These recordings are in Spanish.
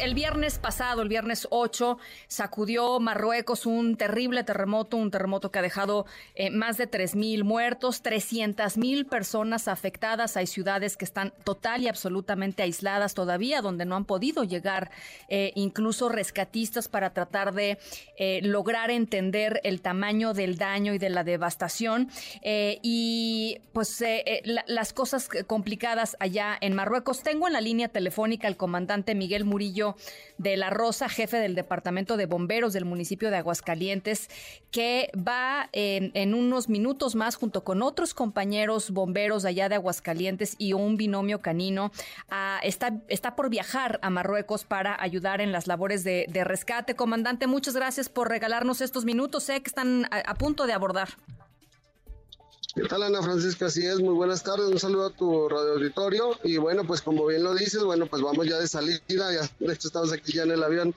el viernes pasado, el viernes 8, sacudió Marruecos un terrible terremoto, un terremoto que ha dejado eh, más de 3.000 muertos, 300.000 personas afectadas. Hay ciudades que están total y absolutamente aisladas todavía, donde no han podido llegar eh, incluso rescatistas para tratar de eh, lograr entender el tamaño del daño y de la devastación. y pues las cosas complicadas allá en Marruecos. Tengo en la línea telefónica al comandante Miguel Murillo de la Rosa, jefe del Departamento de Bomberos del municipio de Aguascalientes, que va en, unos minutos más junto con otros compañeros bomberos allá de Aguascalientes y un binomio canino. está, está por viajar a Marruecos para ayudar en las labores de, rescate. Comandante, muchas gracias por regalarnos estos minutos. Sé que están a punto de abordar. ¿Qué tal Ana Francisca? Así es, muy buenas tardes, un saludo a tu radio auditorio y bueno, pues como bien lo dices, bueno, pues vamos ya de salida, ya de hecho estamos aquí ya en el avión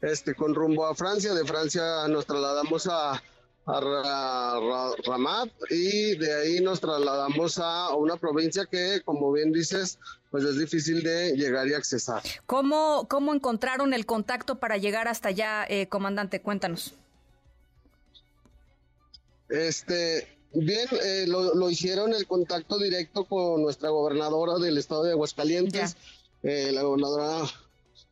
este con rumbo a Francia, de Francia nos trasladamos a, a Ramat y de ahí nos trasladamos a una provincia que, como bien dices, pues es difícil de llegar y accesar. ¿Cómo, cómo encontraron el contacto para llegar hasta allá, eh, comandante? Cuéntanos. Este, Bien, eh, lo, hicieron el contacto directo con nuestra gobernadora del estado de Aguascalientes, eh, la gobernadora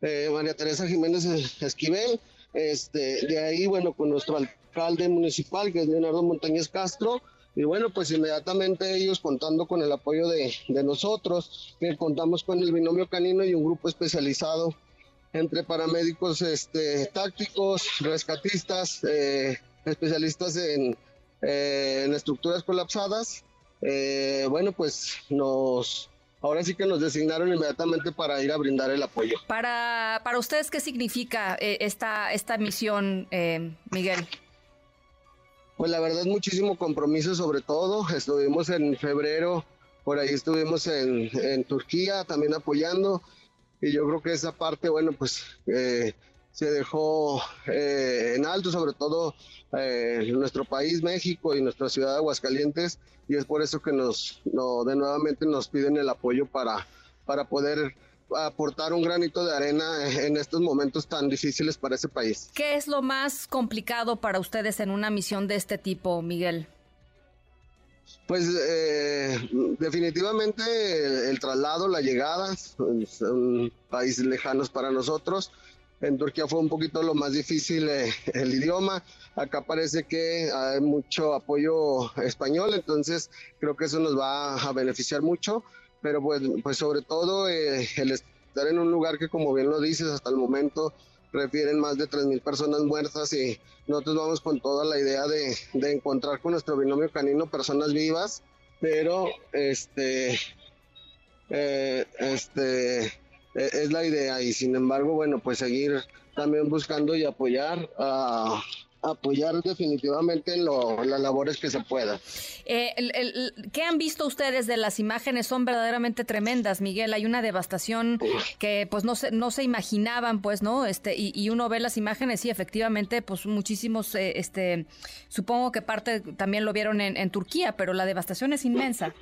eh, María Teresa Jiménez Esquivel. Este, de ahí, bueno, con nuestro alcalde municipal, que es Leonardo Montañez Castro. Y bueno, pues inmediatamente ellos contando con el apoyo de, de nosotros, que contamos con el binomio canino y un grupo especializado entre paramédicos este, tácticos, rescatistas, especialistas en eh, en estructuras colapsadas, eh, bueno, pues nos, ahora sí que nos designaron inmediatamente para ir a brindar el apoyo. Para, para ustedes, ¿qué significa eh, esta, esta misión, Miguel? Pues la verdad, muchísimo compromiso sobre todo. Estuvimos en febrero, por ahí estuvimos en, en Turquía también apoyando. Y yo creo que esa parte, bueno, pues se dejó en alto, sobre todo eh, nuestro país, México y nuestra ciudad de Aguascalientes, y es por eso que nos, no, de nuevamente nos piden el apoyo para, para poder aportar un granito de arena en estos momentos tan difíciles para ese país. ¿Qué es lo más complicado para ustedes en una misión de este tipo, Miguel? Pues eh, definitivamente el, traslado, la llegada, son países lejanos para nosotros. En Turquía fue un poquito lo más difícil eh, el idioma. Acá parece que hay mucho apoyo español, entonces creo que eso nos va a beneficiar mucho. Pero pues, pues sobre todo eh, el estar en un lugar que como bien lo dices hasta el momento refieren más de 3.000 personas muertas y nosotros vamos con toda la idea de, de encontrar con nuestro binomio canino personas vivas, pero este, eh, este, es la idea y sin embargo, bueno, pues seguir también buscando y apoyar a, apoyar definitivamente en las labores que se pueda. Eh, ¿Qué han visto ustedes de las imágenes? Son verdaderamente tremendas, Miguel. Hay una devastación que pues no se, no se imaginaban, pues, ¿no? Este, y, uno ve las imágenes y efectivamente, pues muchísimos, eh, este, supongo que parte también lo vieron en Turquía, pero la devastación es inmensa.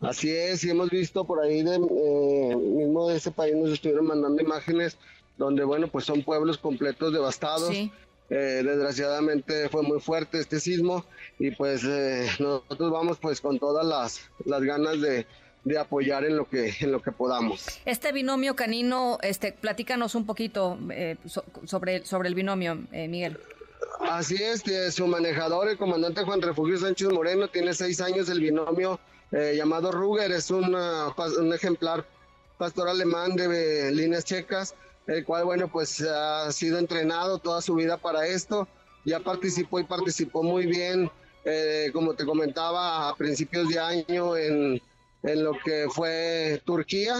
Así es, y hemos visto por ahí de, eh, mismo de ese país nos estuvieron mandando imágenes donde, bueno, pues son pueblos completos devastados. Eh, desgraciadamente fue muy fuerte este sismo y pues eh, nosotros vamos pues con todas las, las ganas de, de apoyar en lo que en lo que podamos. Este binomio canino, este, platícanos un poquito sobre, sobre el binomio, Miguel. Así es, su manejador, el comandante Juan Refugio Sánchez Moreno, tiene seis años, el binomio eh, llamado Ruger, es un ejemplar pastor alemán de líneas checas, el cual, bueno, pues ha sido entrenado toda su vida para esto, ya participó y participó muy bien, eh, como te comentaba, a principios de año en, en lo que fue Turquía,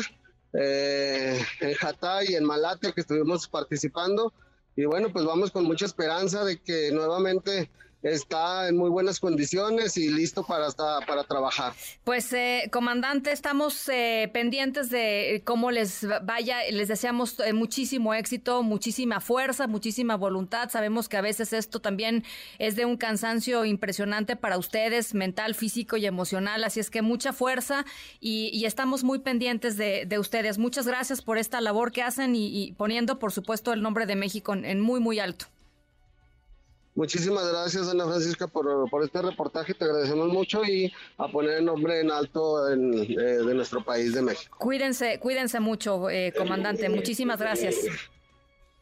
eh, en Hatay en Malate, que estuvimos participando. Y bueno, pues vamos con mucha esperanza de que nuevamente está en muy buenas condiciones y listo para, para trabajar. Pues, eh, comandante, estamos eh, pendientes de cómo les vaya. Les deseamos eh, muchísimo éxito, muchísima fuerza, muchísima voluntad. Sabemos que a veces esto también es de un cansancio impresionante para ustedes, mental, físico y emocional. Así es que mucha fuerza y, estamos muy pendientes de, ustedes. Muchas gracias por esta labor que hacen y, poniendo, por supuesto, el nombre de México en muy, muy alto. Muchísimas gracias, Ana Francisca, por, este reportaje. Te agradecemos mucho y a poner el nombre en alto eh, de nuestro país de México. Cuídense, cuídense mucho, eh, comandante. Muchísimas gracias.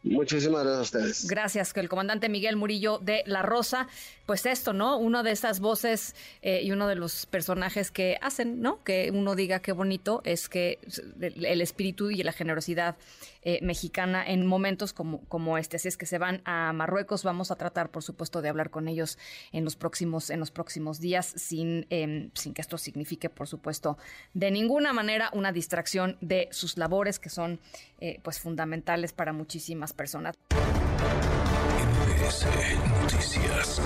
Muchísimas gracias a ustedes. Gracias, que el comandante Miguel Murillo de La Rosa, pues esto, ¿no? Uno de esas voces eh, y uno de los personajes que hacen, ¿no? Que uno diga qué bonito es que el espíritu y la generosidad eh, mexicana en momentos como, como este. Así es que se van a Marruecos, vamos a tratar, por supuesto, de hablar con ellos en los próximos, en los próximos días, sin, em, sin que esto signifique, por supuesto, de ninguna manera una distracción de sus labores que son eh, pues fundamentales para muchísimas personas. Noticias.